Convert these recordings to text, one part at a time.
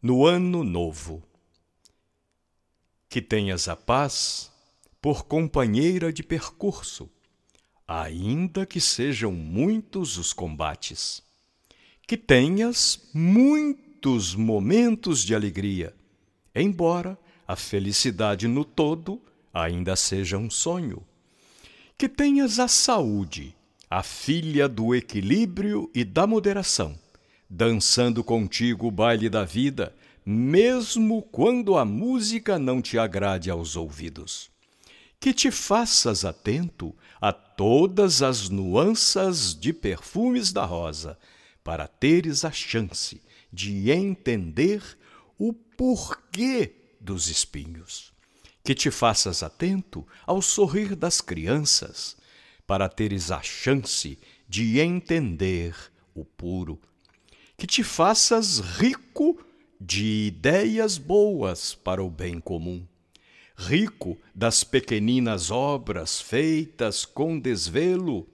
no Ano Novo. Que tenhas a paz por companheira de percurso, ainda que sejam muitos os combates. Que tenhas muitos momentos de alegria, embora a felicidade no todo ainda seja um sonho. Que tenhas a saúde, a filha do equilíbrio e da moderação dançando contigo o baile da vida, mesmo quando a música não te agrade aos ouvidos. Que te faças atento a todas as nuances de perfumes da rosa, para teres a chance de entender o porquê dos espinhos. Que te faças atento ao sorrir das crianças, para teres a chance de entender o puro que te faças rico de ideias boas para o bem comum, rico das pequeninas obras feitas com desvelo,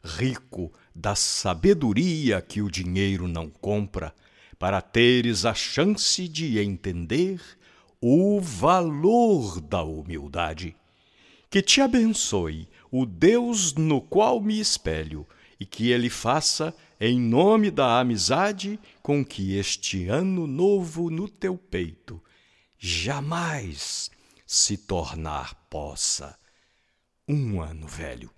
rico da sabedoria que o dinheiro não compra, para teres a chance de entender o valor da humildade. Que te abençoe o Deus no qual me espelho e que ele faça em nome da amizade com que este ano novo no teu peito jamais se tornar possa um ano velho.